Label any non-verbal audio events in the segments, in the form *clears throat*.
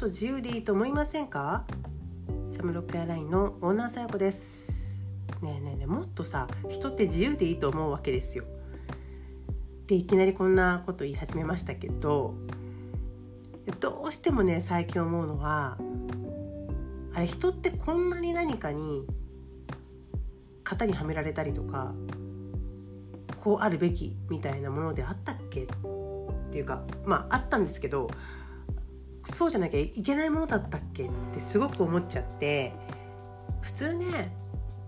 と自由でいいと思いませんか？シャムロックエアラインのオーナーさよこです。ねえねえねえもっとさ人って自由でいいと思うわけですよ。でいきなりこんなこと言い始めましたけどどうしてもね最近思うのはあれ人ってこんなに何かに型にはめられたりとかこうあるべきみたいなものであったっけ？っていうかまああったんですけどそうじゃなきゃいけないものだったっけってすごく思っちゃって普通ね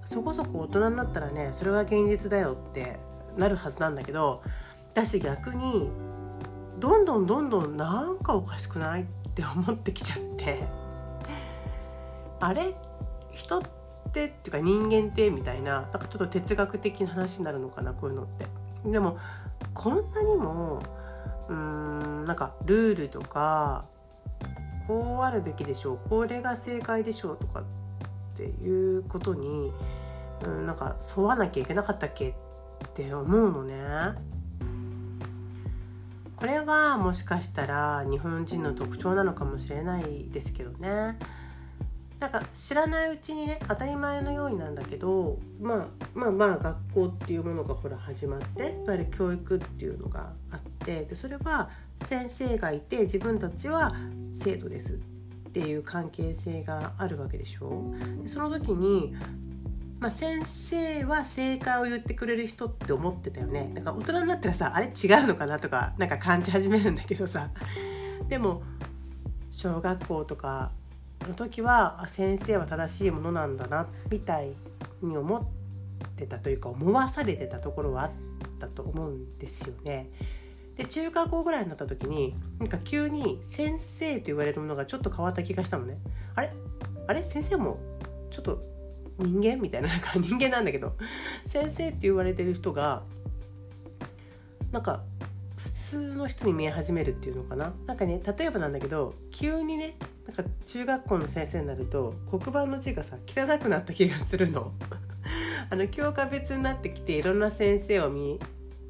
そこそこ大人になったらねそれが現実だよってなるはずなんだけど私逆にどんどんどんどんなんかおかしくないって思ってきちゃってあれ？人ってっていうか人間ってみたいななんかちょっと哲学的な話になるのかなこういうのって。でもこんなにもうーんなんかルールとかこうあるべきでしょうこれが正解でしょうとかっていうことに、うん、なんか沿わなきゃいけなかったっけって思うのね。これはもしかしたら日本人の特徴なのかもしれないですけどね。なんか知らないうちにね当たり前のようになんだけど、まあ、まあまあ学校っていうものがほら始まっていわゆる教育っていうのがあってでそれは先生がいて自分たちは生徒ですっていう関係性があるわけでしょ。でその時に、まあ、先生は正解を言ってくれる人って思ってたよね。なんか大人になったらさあれ違うのかなとかなんか感じ始めるんだけどさ。でも小学校とかの時は先生は正しいものなんだなみたいに思ってたというか思わされてたところはあったと思うんですよね。で中学校ぐらいになった時になんか急に先生と言われるものがちょっと変わった気がしたのね。あれ？あれ？先生もちょっと人間？みたいななんか *laughs* 人間なんだけど。先生って言われてる人がなんか普通の人に見え始めるっていうのかな？なんかね例えばなんだけど急にねなんか中学校の先生になると黒板の字がさ汚くなった気がするの。*laughs* あの教科別になってきていろんな先生を見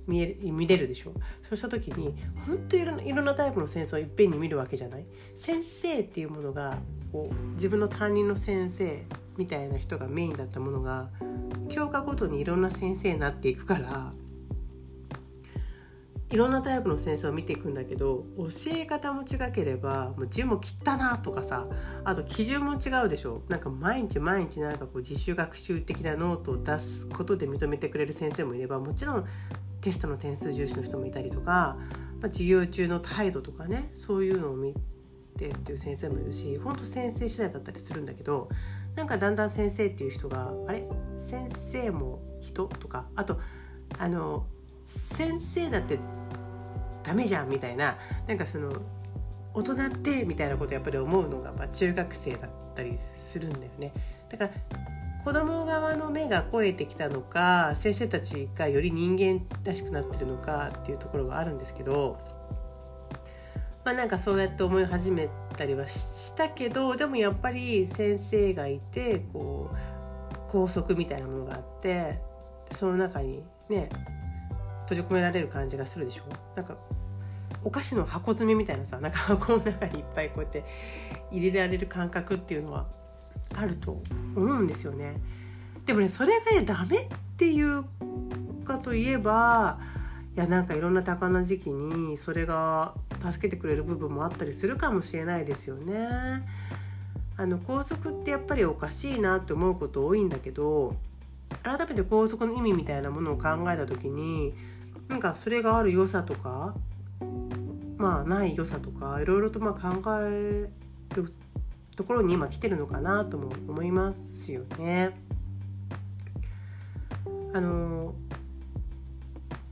見え見れるでしょ？そうした時に本当いろいろんなタイプの先生をいっぺんに見るわけじゃない？先生っていうものがこう自分の担任の先生みたいな人がメインだったものが教科ごとにいろんな先生になっていくからいろんなタイプの先生を見ていくんだけど教え方も違ければもう字も切ったなとかさあと基準も違うでしょ？なんか毎日毎日なんかこう自主学習的なノートを出すことで認めてくれる先生もいればもちろんテストの点数重視の人もいたりとか、まあ、授業中の態度とかねそういうのを見てっていう先生もいるし本当先生次第だったりするんだけどなんかだんだん先生っていう人があれ？先生も人？とかあとあの先生だってダメじゃんみたいななんかその大人って？みたいなことやっぱり思うのが、ま、中学生だったりするんだよね。だから子供側の目が肥えてきたのか先生たちがより人間らしくなってるのかっていうところはあるんですけどまあなんかそうやって思い始めたりはしたけどでもやっぱり先生がいてこう校則みたいなものがあってその中にね閉じ込められる感じがするでしょ？なんかお菓子の箱詰めみたいなさなんか箱の中にいっぱいこうやって入れられる感覚っていうのはあると思うんですよね。でもねそれがねダメっていうかといえばいやなんかいろんな多感な時期にそれが助けてくれる部分もあったりするかもしれないですよね。あの校則ってやっぱりおかしいなって思うこと多いんだけど改めて校則の意味みたいなものを考えた時になんかそれがある良さとかまあない良さとかいろいろとまあ考えるところに今来てるのかなとも思いますよね。あの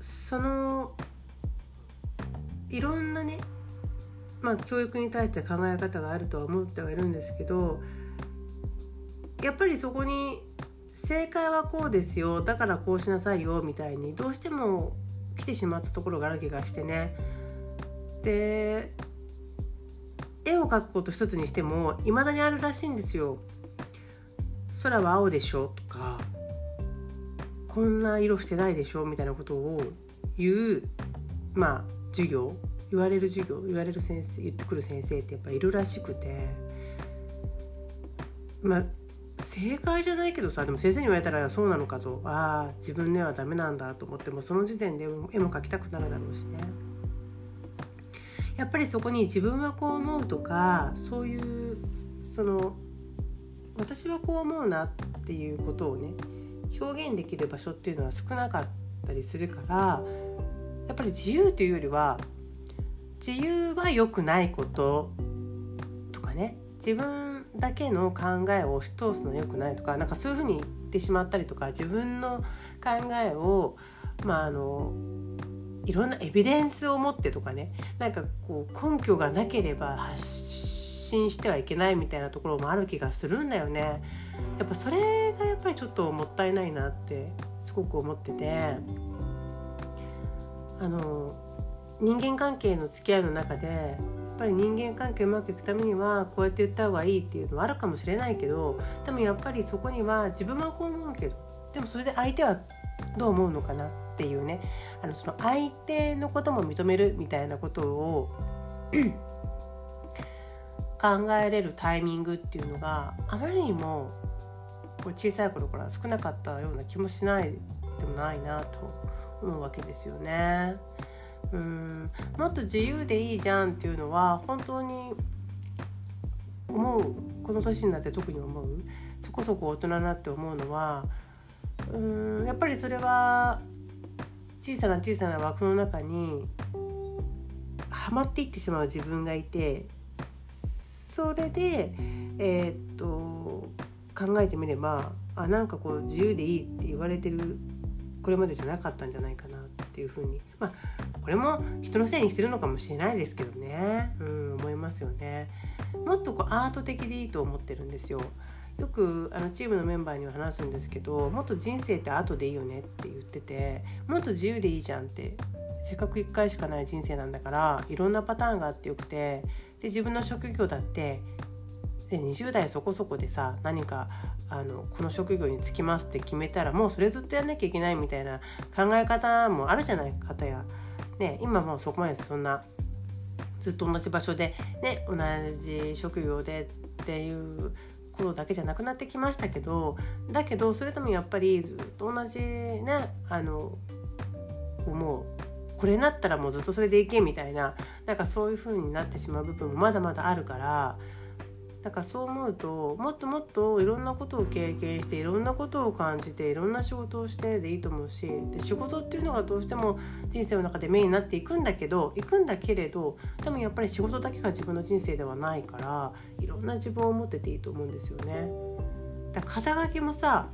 そのいろんなねまあ教育に対して考え方があるとは思ってはいるんですけどやっぱりそこに正解はこうですよだからこうしなさいよみたいにどうしても来てしまったところがある気がしてねで絵を描くこと一つにしても未だにあるらしいんですよ。空は青でしょとかこんな色してないでしょみたいなことを言うまあ授業言われる授業言われる先生言ってくる先生ってやっぱいるらしくてまあ正解じゃないけどさでも先生に言われたらそうなのかとああ自分ではダメなんだと思ってもその時点で絵も描きたくなるだろうしねやっぱりそこに自分はこう思うとかそういうその私はこう思うなっていうことをね表現できる場所っていうのは少なかったりするからやっぱり自由というよりは自由は良くないこととかね自分だけの考えを押し通すの良くないとかなんかそういうふうに言ってしまったりとか自分の考えをまああのいろんなエビデンスを持ってとかねなんかこう根拠がなければ発信してはいけないみたいなところもある気がするんだよね。やっぱそれがやっぱりちょっともったいないなってすごく思っててあの人間関係の付き合いの中でやっぱり人間関係うまくいくためにはこうやって言った方がいいっていうのはあるかもしれないけどでもやっぱりそこには自分はこう思うけどでもそれで相手はどう思うのかなっていうねあのその相手のことも認めるみたいなことを *clears throat* 考えれるタイミングっていうのがあまりにもこう小さい頃から少なかったような気もしないでもないなと思うわけですよね。うんもっと自由でいいじゃんっていうのは本当に思うこの年になって特に思うそこそこ大人になって思うのはうんやっぱりそれは小さな小さな枠の中にはまっていってしまう自分がいてそれでえー、っと考えてみればあなんかこう自由でいいって言われてるこれまでじゃなかったんじゃないかなっていうふうにまあこれも人のせいにしてるのかもしれないですけどね、うん、思いますよね。もっとこうアート的でいいと思ってるんですよ。よくあのチームのメンバーには話すんですけどもっと人生ってアートでいいよねって言っててもっと自由でいいじゃんってせっかく1回しかない人生なんだからいろんなパターンがあってよくてで自分の職業だってで20代そこそこでさ何かあのこの職業に就きますって決めたらもうそれずっとやんなきゃいけないみたいな考え方もあるじゃない方や、ね、今もうそこまでそんなずっと同じ場所で、ね、同じ職業でっていうことだけじゃなくなってきましたけどだけどそれでもやっぱりずっと同じねあのもう。これになったらもうずっとそれでいけみたいななんかそういう風になってしまう部分もまだまだあるからだからそう思うともっともっといろんなことを経験していろんなことを感じていろんな仕事をしてでいいと思うしで仕事っていうのがどうしても人生の中でメインになっていくんだけど行くんだけれどでもやっぱり仕事だけが自分の人生ではないからいろんな自分を持ってていいと思うんですよね。だ肩書きもさ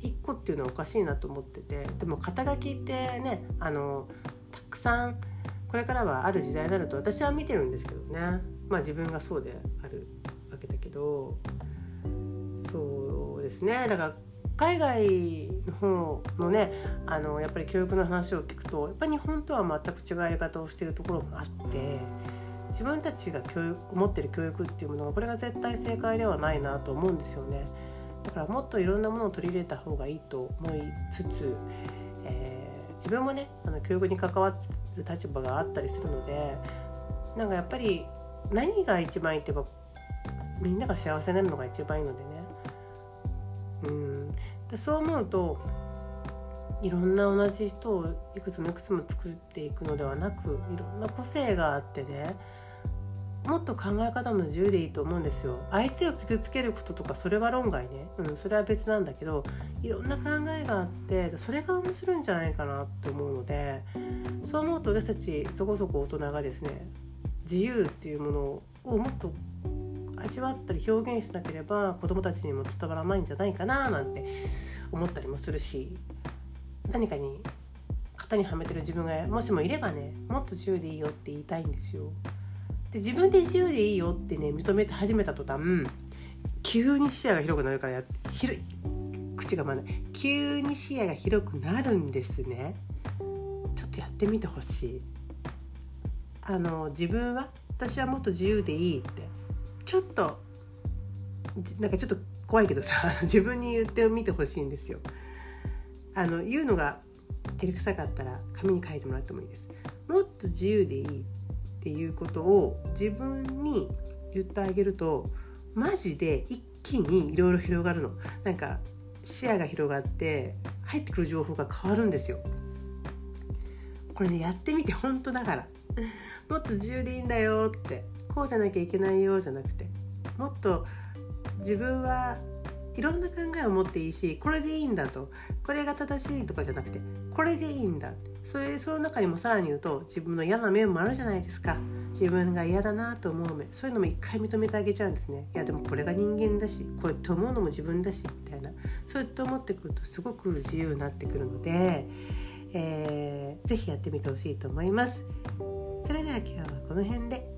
1個っていうのはおかしいなと思っててでも肩書きってねあのたくさんこれからはある時代になると私は見てるんですけどねまあ自分がそうであるわけだけどそうですね。だから海外の方のねあのやっぱり教育の話を聞くとやっぱり日本とは全く違うやり方をしてるところもあって自分たちが教育持ってる教育っていうものがこれが絶対正解ではないなと思うんですよね。だからもっといろんなものを取り入れた方がいいと思いつつ、えー、自分もねあの教育に関わる立場があったりするのでなんかやっぱり何が一番いいってばみんなが幸せになるのが一番いいのでね。うん。でそう思うといろんな同じ人をいくつもいくつも作っていくのではなくいろんな個性があってねもっと考え方も自由でいいと思うんですよ。相手を傷つけることとかそれは論外ね、うん、それは別なんだけどいろんな考えがあってそれが面白いんじゃないかなと思うのでそう思うと私たちそこそこ大人がですね自由っていうものをもっと味わったり表現しなければ子どもたちにも伝わらないんじゃないかななんて思ったりもするし何かに型にはめてる自分がもしもいればねもっと自由でいいよって言いたいんですよ。で自分で自由でいいよってね認めて始めた途端急に視野が広くなるからや広い口がまない。急に視野が広くなるんですね。ちょっとやってみてほしい。あの自分は私はもっと自由でいいって。ちょっとなんかちょっと怖いけどさ自分に言ってみてほしいんですよ。あの言うのが照れくさかったら紙に書いてもらってもいいです。もっと自由でいいっていうことを自分に言ってあげるとマジで一気にいろいろ広がるのなんか視野が広がって入ってくる情報が変わるんですよこれねやってみて本当だからもっと自由でいいんだよってこうじゃなきゃいけないよじゃなくてもっと自分はいろんな考えを持っていいしこれでいいんだとこれが正しいとかじゃなくてこれでいいんだそれその中にもさらに言うと自分の嫌な面もあるじゃないですか。自分が嫌だなと思う面。そういうのも一回認めてあげちゃうんですね。いやでもこれが人間だしこうやって思うのも自分だしみたいな。そうやって思ってくるとすごく自由になってくるので、えー、ぜひやってみてほしいと思います。それでは今日はこの辺で。